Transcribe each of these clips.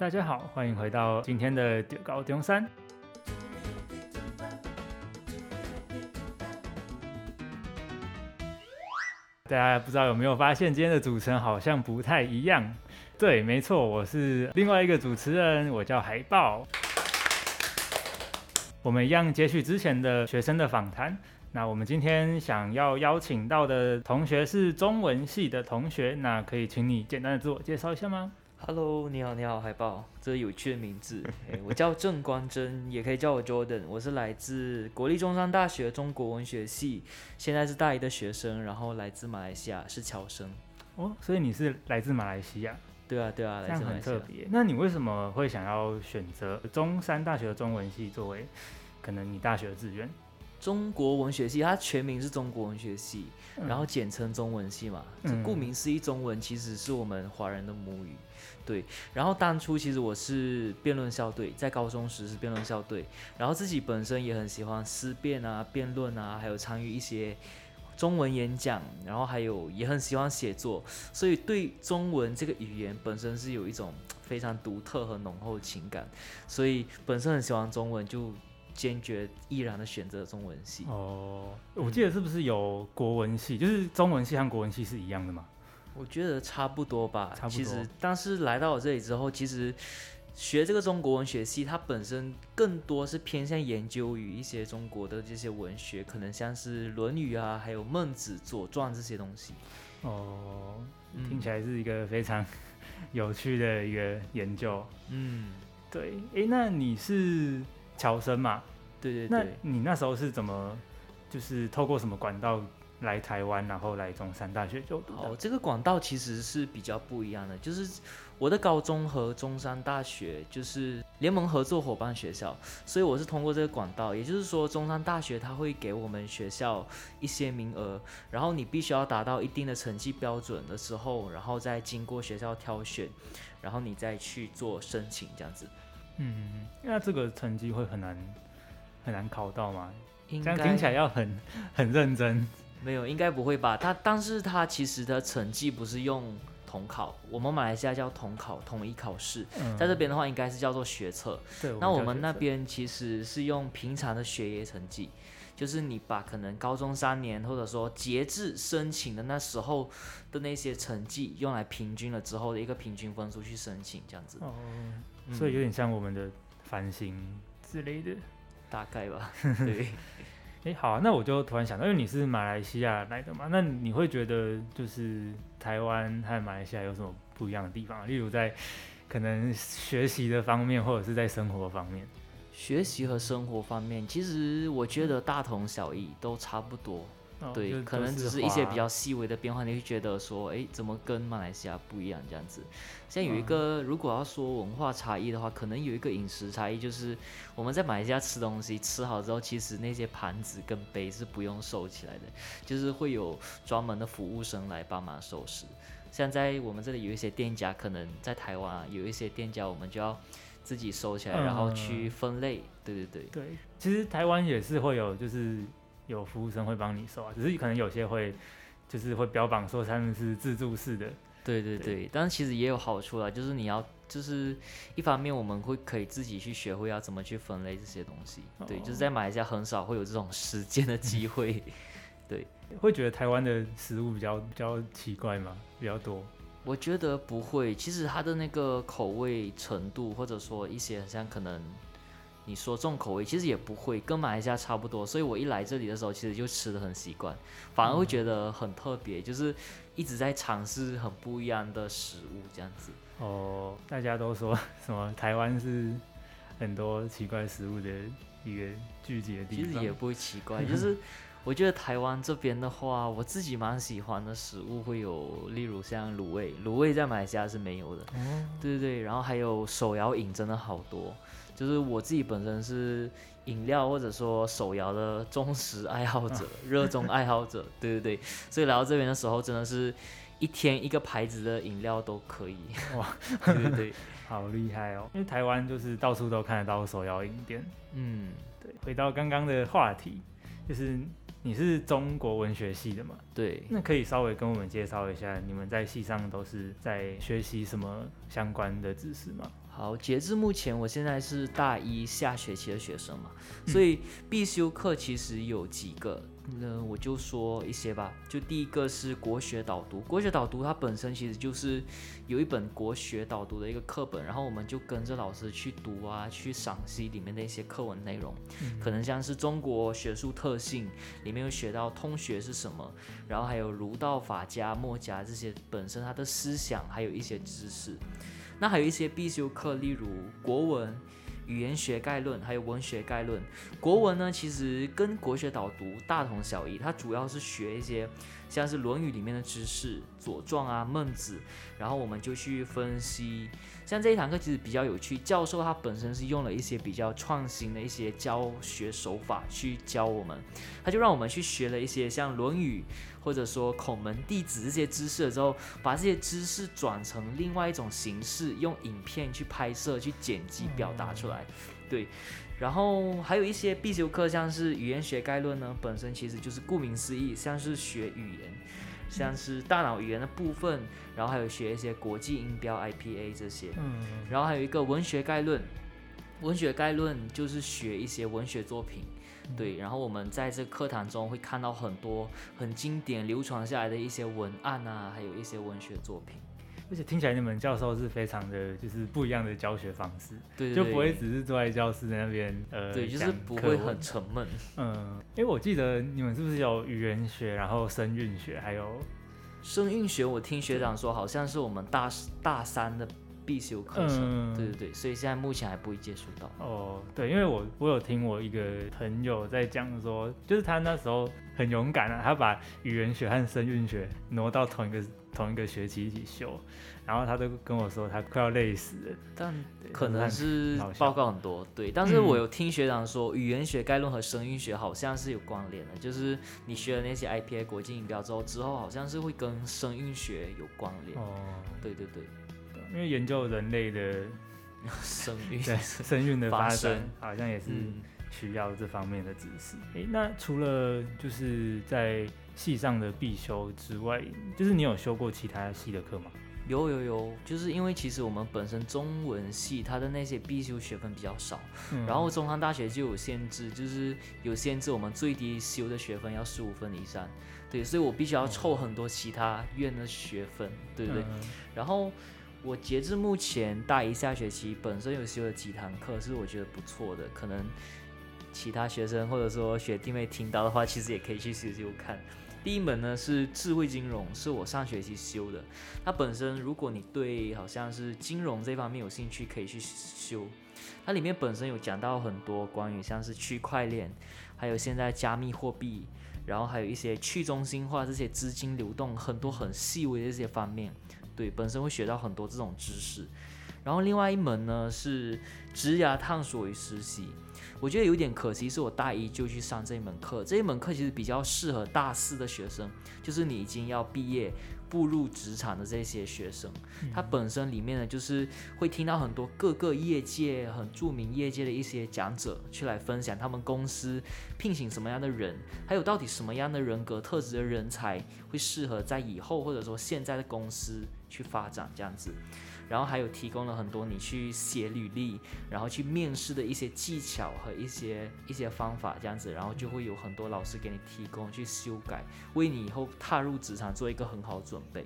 大家好，欢迎回到今天的中猴中山。大家不知道有没有发现，今天的主持人好像不太一样？对，没错，我是另外一个主持人，我叫海豹。我们一样接续之前的学生的访谈。那我们今天想要邀请到的同学是中文系的同学，那可以请你简单的自我介绍一下吗？Hello，你好，你好，海豹，这是有趣的名字。欸、我叫郑光真，也可以叫我 Jordan。我是来自国立中山大学中国文学系，现在是大一的学生，然后来自马来西亚，是侨生。哦，所以你是来自马来西亚？对啊，对啊，来自马来西亚。这样很特别。那你为什么会想要选择中山大学的中文系作为可能你大学的志愿？中国文学系，它全名是中国文学系，然后简称中文系嘛。这、顾名思义，中文其实是我们华人的母语。对，然后当初其实我是辩论校队，在高中时是辩论校队，然后自己本身也很喜欢思辨啊、辩论啊，还有参与一些中文演讲，然后还有也很喜欢写作，所以对中文这个语言本身是有一种非常独特和浓厚的情感，所以本身很喜欢中文就。坚决毅然的选择中文系哦，我记得是不是有国文系，嗯、就是中文系和国文系是一样的吗？我觉得差不多吧，差不多。其实，但是来到我这里之后，其实学这个中国文学系，它本身更多是偏向研究于一些中国的这些文学，可能像是《论语》啊，还有《孟子》《左传》这些东西。哦，听起来是一个非常有趣的一个研究。嗯，对。哎，那你是？侨生嘛，对对对，那你那时候是怎么，就是透过什么管道来台湾，然后来中山大学就读？哦，这个管道其实是比较不一样的，就是我的高中和中山大学就是联盟合作伙伴学校，所以我是通过这个管道，也就是说中山大学它会给我们学校一些名额，然后你必须要达到一定的成绩标准的时候，然后再经过学校挑选，然后你再去做申请这样子。嗯，那这个成绩会很难很难考到吗？应该这样听起来要很 很认真。没有，应该不会吧？他，但是他其实的成绩不是用统考，我们马来西亚叫统考，统一考试。嗯、在这边的话，应该是叫做学测。对，那我们那边其实是用平常的学业成绩，就是你把可能高中三年，或者说截至申请的那时候的那些成绩，用来平均了之后的一个平均分数去申请，这样子。哦。所以有点像我们的繁星之类的，大概吧。对，哎、欸，好啊，那我就突然想到，因为你是马来西亚来的嘛，那你会觉得就是台湾和马来西亚有什么不一样的地方？例如在可能学习的方面，或者是在生活方面。学习和生活方面，其实我觉得大同小异，都差不多。哦、对，可能只是一些比较细微的变化，你会觉得说，哎，怎么跟马来西亚不一样这样子？像有一个，如果要说文化差异的话，可能有一个饮食差异，就是我们在马来西亚吃东西吃好之后，其实那些盘子跟杯是不用收起来的，就是会有专门的服务生来帮忙收拾。像在我们这里有一些店家，可能在台湾啊，有一些店家，我们就要自己收起来，然后去分类。对对对。对，其实台湾也是会有，就是。有服务生会帮你收啊，只是可能有些会，就是会标榜说他们是自助式的。对对对，对，但是其实也有好处啦，就是你要，就是一方面我们会可以自己去学会要怎么去分类这些东西。哦、对，就是在马来西亚很少会有这种实践的机会。对，会觉得台湾的食物比较比较奇怪吗？比较多？我觉得不会，其实它的那个口味程度，或者说一些像可能。你说重口味其实也不会，跟马来西亚差不多，所以我一来这里的时候，其实就吃的很习惯，反而会觉得很特别，嗯、就是一直在尝试很不一样的食物这样子。哦，大家都说什么台湾是很多奇怪食物的一个聚集的地方，其实也不会奇怪，就是 我觉得台湾这边的话，我自己蛮喜欢的食物会有，例如像卤味，卤味在马来西亚是没有的，哦、对对对，然后还有手摇饮真的好多。就是我自己本身是饮料或者说手摇的忠实爱好者、热衷爱好者，对对对，所以来到这边的时候，真的是一天一个牌子的饮料都可以，哇，对对对，好厉害哦！因为台湾就是到处都看得到手摇饮店，嗯，对。回到刚刚的话题，就是你是中国文学系的嘛？对，那可以稍微跟我们介绍一下，你们在系上都是在学习什么相关的知识吗？好，截至目前，我现在是大一下学期的学生嘛，所以必修课其实有几个。那我就说一些吧，就第一个是国学导读。国学导读它本身其实就是有一本国学导读的一个课本，然后我们就跟着老师去读啊，去赏析里面的一些课文内容，可能像是中国学术特性里面有学到通学是什么，然后还有儒道法家墨家这些本身它的思想还有一些知识。那还有一些必修课，例如国文。语言学概论，还有文学概论。国文呢，其实跟国学导读大同小异，它主要是学一些像是《论语》里面的知识，《左传》啊、《孟子》，然后我们就去分析。像这一堂课其实比较有趣，教授他本身是用了一些比较创新的一些教学手法去教我们，他就让我们去学了一些像《论语》或者说孔门弟子这些知识了之后，把这些知识转成另外一种形式，用影片去拍摄、去剪辑、表达出来。对，然后还有一些必修课，像是语言学概论呢，本身其实就是顾名思义，像是学语言。像是大脑语言的部分，然后还有学一些国际音标 IPA 这些，嗯，然后还有一个文学概论，文学概论就是学一些文学作品，对，然后我们在这课堂中会看到很多很经典流传下来的一些文案啊，还有一些文学作品。而且听起来你们教授是非常的，就是不一样的教学方式，对，对，对，就不会只是坐在教室那边，呃，对，就是不会很沉闷。嗯，因为我记得你们是不是有语言学，然后声韵学，还有声韵学？我听学长说，好像是我们大大三的必修课程。嗯，对对对，所以现在目前还不会接触到。哦，对，因为我我有听我一个朋友在讲说，就是他那时候很勇敢啊，他把语言学和声韵学挪到同一个。同一个学期一起修，然后他都跟我说他快要累死了，但可能是报告很多，对。但是我有听学长说，语言学概论和声韵学好像是有关联的，就是你学了那些 IPA 国际音标之后，之后好像是会跟声韵学有关联。哦，对对对，因为研究人类的 生育，对生育的发生，好像也是需要这方面的知识。哎、嗯，那除了就是在系上的必修之外，就是你有修过其他系的课吗？有有有，就是因为其实我们本身中文系它的那些必修学分比较少，嗯、然后中山大学就有限制，就是有限制我们最低修的学分要十五分以上，对，所以我必须要凑很多其他院的学分，对不对？嗯、然后我截至目前大一下学期本身有修了几堂课，是我觉得不错的，可能其他学生或者说学弟妹听到的话，其实也可以去修修看。第一门呢是智慧金融，是我上学期修的。它本身，如果你对好像是金融这方面有兴趣，可以去修。它里面本身有讲到很多关于像是区块链，还有现在加密货币，然后还有一些去中心化这些资金流动，很多很细微的这些方面。对，本身会学到很多这种知识。然后另外一门呢是职涯探索与实习。我觉得有点可惜，是我大一就去上这一门课。这一门课其实比较适合大四的学生，就是你已经要毕业、步入职场的这些学生。它本身里面呢，就是会听到很多各个业界很著名业界的一些讲者，去来分享他们公司聘请什么样的人，还有到底什么样的人格特质的人才会适合在以后或者说现在的公司去发展这样子。然后还有提供了很多你去写履历，然后去面试的一些技巧和一些一些方法，这样子，然后就会有很多老师给你提供去修改，为你以后踏入职场做一个很好的准备。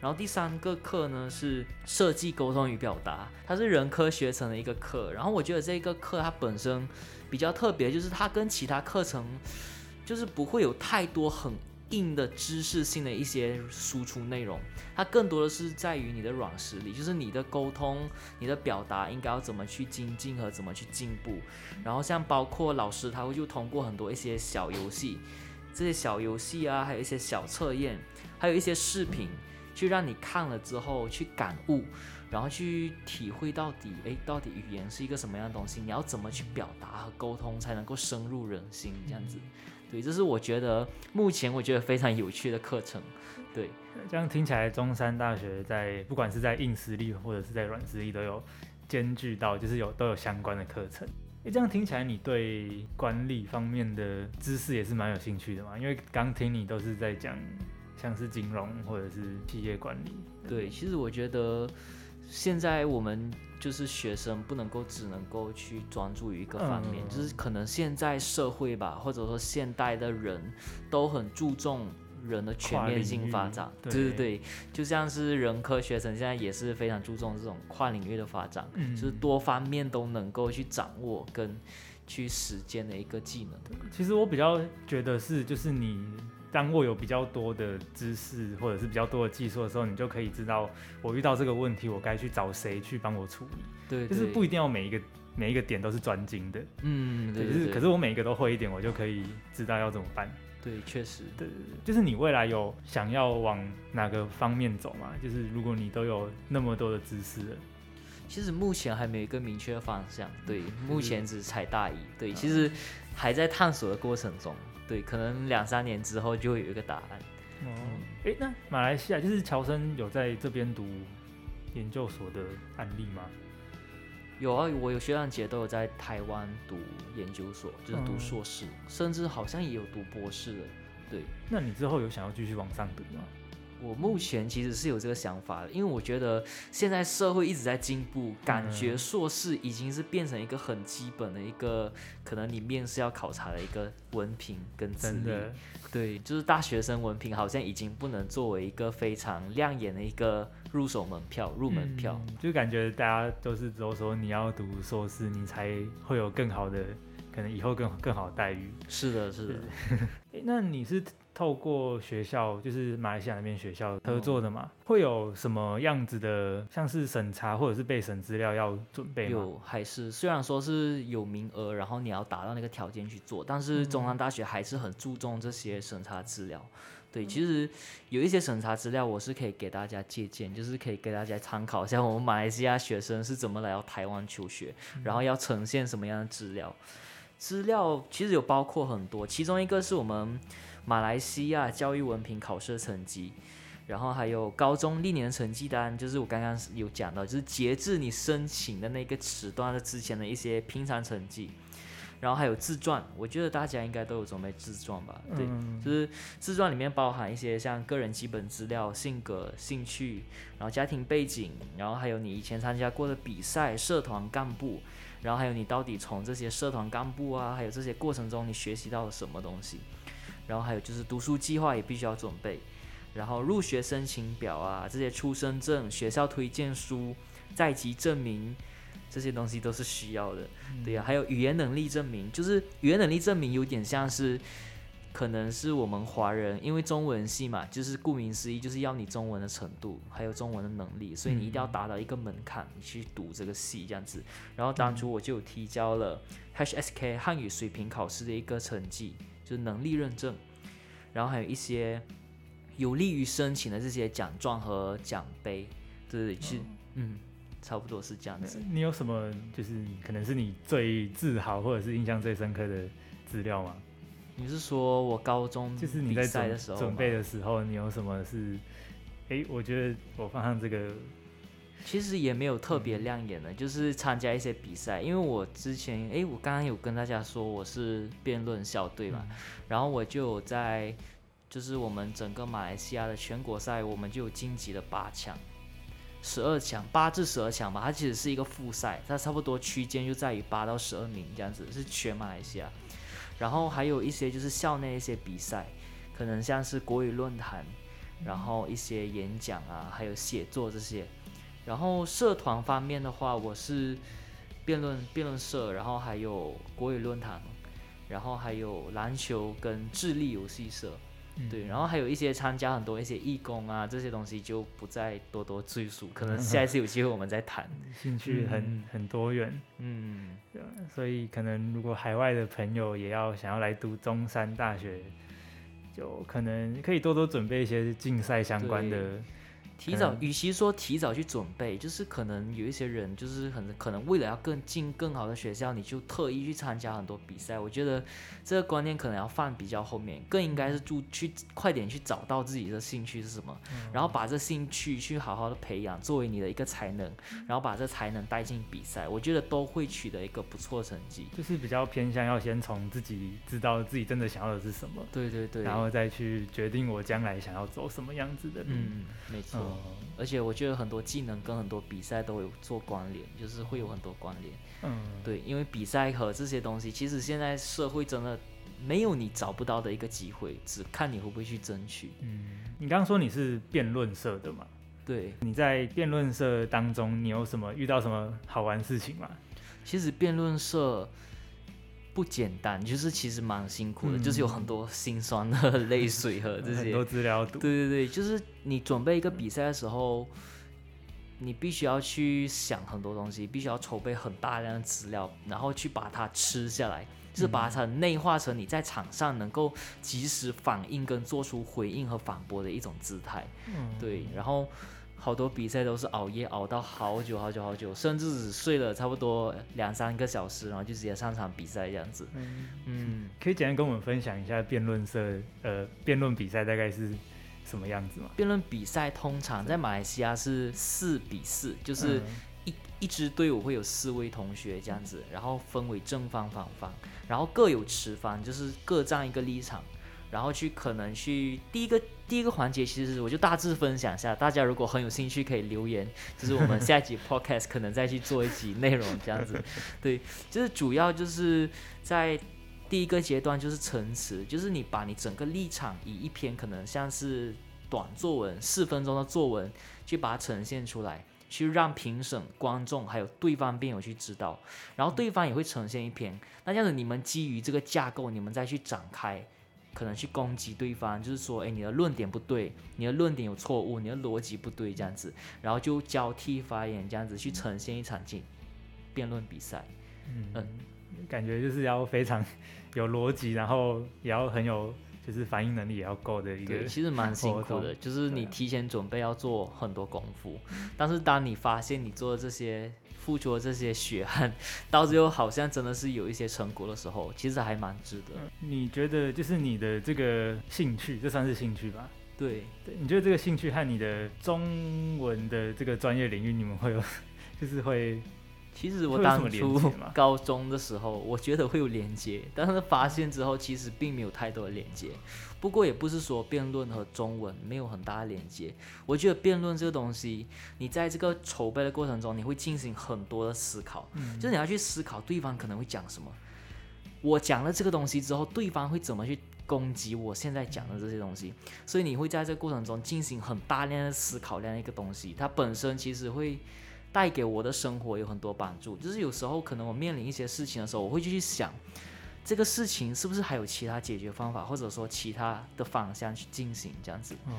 然后第三个课呢是设计沟通与表达，它是人科学程的一个课。然后我觉得这个课它本身比较特别，就是它跟其他课程就是不会有太多很。硬的知识性的一些输出内容，它更多的是在于你的软实力，就是你的沟通、你的表达应该要怎么去精进和怎么去进步。然后像包括老师他会就通过很多一些小游戏，这些小游戏啊，还有一些小测验，还有一些视频，去让你看了之后去感悟，然后去体会到底，诶，到底语言是一个什么样的东西？你要怎么去表达和沟通才能够深入人心？这样子。对，这是我觉得目前我觉得非常有趣的课程。对，这样听起来，中山大学在不管是在硬实力或者是在软实力都有兼具到，就是有都有相关的课程。诶，这样听起来，你对管理方面的知识也是蛮有兴趣的嘛？因为刚听你都是在讲像是金融或者是企业管理。对，其实我觉得。现在我们就是学生不能够只能够去专注于一个方面，嗯、就是可能现在社会吧，或者说现代的人都很注重人的全面性发展，对对对，就像是人科学生现在也是非常注重这种跨领域的发展，嗯、就是多方面都能够去掌握跟去实践的一个技能。其实我比较觉得是，就是你。当我有比较多的知识或者是比较多的技术的时候，你就可以知道我遇到这个问题，我该去找谁去帮我处理。对，就是不一定要每一个每一个点都是专精的。嗯，对，对，对。可是可是我每一个都会一点，我就可以知道要怎么办。对，确实。对，就是你未来有想要往哪个方面走吗？就是如果你都有那么多的知识了，其实目前还没有一个明确的方向。对，目前只是踩大一。对，其实还在探索的过程中。对，可能两三年之后就会有一个答案。哦，哎，那马来西亚就是乔生有在这边读研究所的案例吗？有啊，我有学长姐都有在台湾读研究所，就是读硕士，嗯、甚至好像也有读博士的。对，那你之后有想要继续往上读吗？我目前其实是有这个想法的，因为我觉得现在社会一直在进步，感觉硕士已经是变成一个很基本的一个，可能你面试要考察的一个文凭跟资历。对，就是大学生文凭好像已经不能作为一个非常亮眼的一个入手门票、入门票。嗯，就感觉大家都是都说你要读硕士，你才会有更好的，可能以后更更好的待遇。是的，是的。那你是？透过学校，就是马来西亚那边学校合作的嘛，会有什么样子的，像是审查或者是备审资料要准备吗？有，还是虽然说是有名额，然后你要达到那个条件去做，但是中山大学还是很注重这些审查资料。对，其实有一些审查资料我是可以给大家借鉴，就是可以给大家参考一下，我们马来西亚学生是怎么来到台湾求学，然后要呈现什么样的资料。资料其实有包括很多，其中一个是我们。马来西亚教育文凭考试成绩，然后还有高中历年成绩单，就是我刚刚有讲到，就是截至你申请的那个时段的之前的一些平常成绩，然后还有自传，我觉得大家应该都有准备自传吧？对，就是自传里面包含一些像个人基本资料、性格、兴趣，然后家庭背景，然后还有你以前参加过的比赛、社团干部，然后还有你到底从这些社团干部啊，还有这些过程中你学习到了什么东西。然后还有就是读书计划也必须要准备，然后入学申请表啊，这些出生证、学校推荐书、在籍证明这些东西都是需要的。对呀、啊，还有语言能力证明，就是语言能力证明有点像是，可能是我们华人因为中文系嘛，就是顾名思义就是要你中文的程度，还有中文的能力，所以你一定要达到一个门槛，你去读这个系这样子。然后当初我就提交了 HSK 汉语水平考试的一个成绩。就是能力认证，然后还有一些有利于申请的这些奖状和奖杯，对，是、哦、嗯，差不多是这样子。你有什么就是可能是你最自豪或者是印象最深刻的资料吗？你是说我高中就是你在准准备的时候，你有什么是？哎，我觉得我放上这个。其实也没有特别亮眼的，就是参加一些比赛。因为我之前，哎，我刚刚有跟大家说我是辩论校队嘛，然后我就在，就是我们整个马来西亚的全国赛，我们就有晋级了八强，十二强，八至十二强吧。它其实是一个复赛，它差不多区间就在于八到十二名这样子，是全马来西亚。然后还有一些就是校内一些比赛，可能像是国语论坛，然后一些演讲啊，还有写作这些。然后社团方面的话，我是辩论辩论社，然后还有国语论坛，然后还有篮球跟智力游戏社，嗯、对，然后还有一些参加很多一些义工啊，这些东西就不再多多赘述，可能下一次有机会我们再谈。兴趣很、嗯、很多元，嗯，所以可能如果海外的朋友也要想要来读中山大学，就可能可以多多准备一些竞赛相关的。提早，与其说提早去准备，就是可能有一些人就是很可能为了要更进更好的学校，你就特意去参加很多比赛。我觉得这个观念可能要放比较后面，更应该是注去快点去找到自己的兴趣是什么，然后把这兴趣去好好的培养，作为你的一个才能，然后把这才能带进比赛，我觉得都会取得一个不错的成绩。就是比较偏向要先从自己知道自己真的想要的是什么，对对对，然后再去决定我将来想要走什么样子的路。嗯，没错。哦，而且我觉得很多技能跟很多比赛都有做关联，就是会有很多关联。嗯，对，因为比赛和这些东西，其实现在社会真的没有你找不到的一个机会，只看你会不会去争取。嗯，你刚刚说你是辩论社的嘛？对，你在辩论社当中，你有什么遇到什么好玩事情吗？其实辩论社不简单，就是其实蛮辛苦的，嗯、就是有很多心酸的泪水和这些 很多资料读。对对对，就是你准备一个比赛的时候，你必须要去想很多东西，必须要筹备很大量的资料，然后去把它吃下来，就是把它内化成你在场上能够及时反应跟做出回应和反驳的一种姿态。嗯，对，然后。好多比赛都是熬夜熬到好久好久好久，甚至只睡了差不多两三个小时，然后就直接上场比赛这样子。嗯，嗯，可以简单跟我们分享一下辩论社呃辩论比赛大概是什么样子吗？辩论比赛通常在马来西亚是四比四，就是一、嗯、一支队伍会有四位同学这样子，然后分为正方反方，然后各有持方，就是各站一个立场。然后去可能去第一个第一个环节，其实我就大致分享一下，大家如果很有兴趣可以留言，就是我们下一集 podcast 可能再去做一集内容这样子。对，就是主要就是在第一个阶段就是陈词，就是你把你整个立场以一篇可能像是短作文四分钟的作文去把它呈现出来，去让评审、观众还有对方辩友去知道，然后对方也会呈现一篇，那这样子你们基于这个架构，你们再去展开。可能去攻击对方，就是说，哎，你的论点不对，你的论点有错误，你的逻辑不对，这样子，然后就交替发言，这样子去呈现一场竞辩论比赛。嗯，嗯，感觉就是要非常 有逻辑，然后也要很有，就是反应能力也要够的一个。其实蛮辛苦的，就是你提前准备要做很多功夫，但是当你发现你做的这些。付出的这些血汗，到最后好像真的是有一些成果的时候，其实还蛮值得。你觉得就是你的这个兴趣，这算是兴趣吧？对，对，你觉得这个兴趣和你的中文的这个专业领域，你们会有，就是会？其实我当初高中的时候，我觉得会有连接，但是发现之后，其实并没有太多的连接。不过也不是说辩论和中文没有很大的连接。我觉得辩论这个东西，你在这个筹备的过程中，你会进行很多的思考，嗯、就是你要去思考对方可能会讲什么。我讲了这个东西之后，对方会怎么去攻击我现在讲的这些东西？所以你会在这个过程中进行很大量的思考量一个东西，它本身其实会。带给我的生活有很多帮助，就是有时候可能我面临一些事情的时候，我会去想，这个事情是不是还有其他解决方法，或者说其他的方向去进行这样子。哦，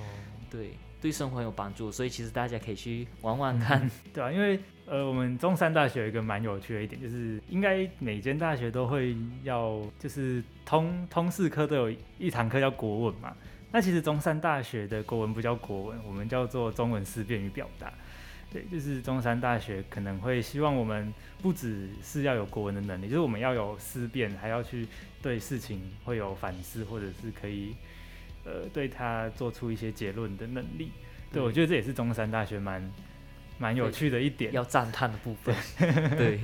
对，对生活很有帮助，所以其实大家可以去玩玩看，嗯、对啊，因为呃，我们中山大学有一个蛮有趣的一点，就是应该每间大学都会要，就是通通识科都有一堂课叫国文嘛。那其实中山大学的国文不叫国文，我们叫做中文思辨与表达。对，就是中山大学可能会希望我们不只是要有国文的能力，就是我们要有思辨，还要去对事情会有反思，或者是可以呃对它做出一些结论的能力。对，我觉得这也是中山大学蛮蛮有趣的一点，要赞叹的部分。对，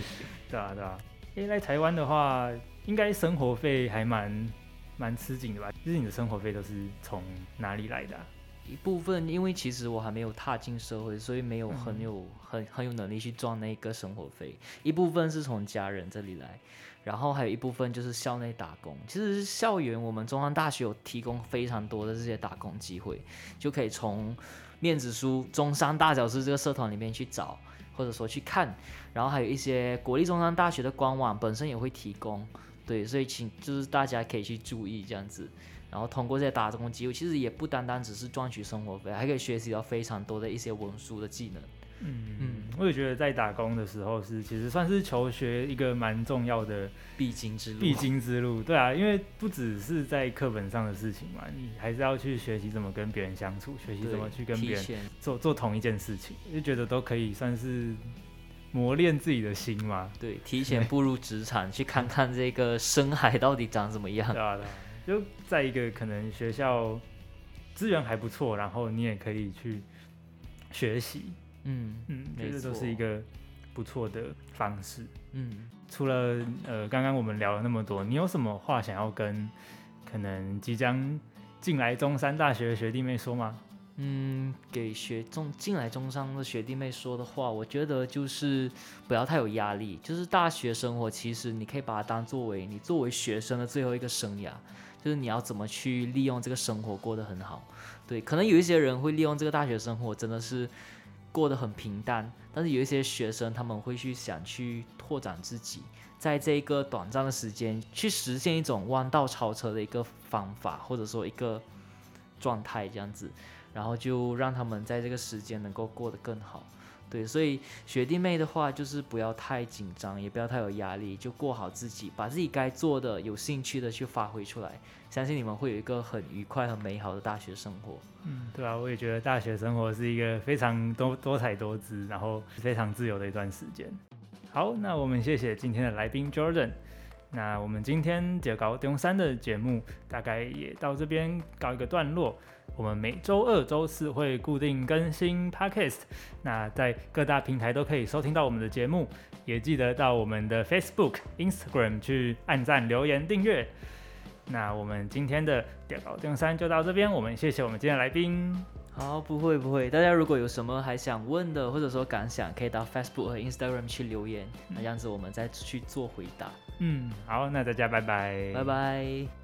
对，啊，对啊。诶，来台湾的话，应该生活费还蛮蛮吃紧的吧？就是你的生活费都是从哪里来的啊？一部分，因为其实我还没有踏进社会，所以没有很有很很有能力去赚那个生活费。一部分是从家人这里来，然后还有一部分就是校内打工。其实校园我们中山大学有提供非常多的这些打工机会，就可以从面子书中山大小事这个社团里面去找，或者说去看。然后还有一些国立中山大学的官网本身也会提供，对，所以请就是大家可以去注意这样子。然后通过这些打工机会，其实也不单单只是赚取生活费，还可以学习到非常多的一些文书的技能。嗯嗯，我也觉得在打工的时候是，其实算是求学一个蛮重要的必经之路。必经之路，对啊，因为不只是在课本上的事情嘛，你还是要去学习怎么跟别人相处，学习怎么去跟别人做做同一件事情，就觉得都可以算是磨练自己的心嘛。对，提前步入职场，去看看这个深海到底长怎么样。对啊，对啊。就在一个可能学校资源还不错，然后你也可以去学习，嗯嗯，这、嗯都是一个不错的方式。嗯，除了呃刚刚我们聊了那么多，你有什么话想要跟可能即将进来中山大学的学弟妹说吗？嗯，给学中进来中商的学弟妹说的话，我觉得就是不要太有压力。就是大学生活，其实你可以把它当作为你作为学生的最后一个生涯，就是你要怎么去利用这个生活过得很好。对，可能有一些人会利用这个大学生活，真的是过得很平淡。但是有一些学生，他们会去想去拓展自己，在这个短暂的时间去实现一种弯道超车的一个方法，或者说一个状态这样子。然后就让他们在这个时间能够过得更好，对，所以学弟妹的话就是不要太紧张，也不要太有压力，就过好自己，把自己该做的、有兴趣的去发挥出来，相信你们会有一个很愉快、很美好的大学生活。嗯，对啊，我也觉得大学生活是一个非常多多彩多姿，然后非常自由的一段时间。好，那我们谢谢今天的来宾 Jordan。那我们今天就高中三的节目大概也到这边告一个段落。我们每周二、周四会固定更新 Podcast，那在各大平台都可以收听到我们的节目，也记得到我们的 Facebook、Instagram 去按赞、留言、订阅。那我们今天的中猴中山就到这边，我们谢谢我们今天的来宾。好，不会不会，大家如果有什么还想问的，或者说感想，可以到 Facebook 和 Instagram 去留言，那这样子我们再去做回答。嗯，好，那大家拜拜，拜拜。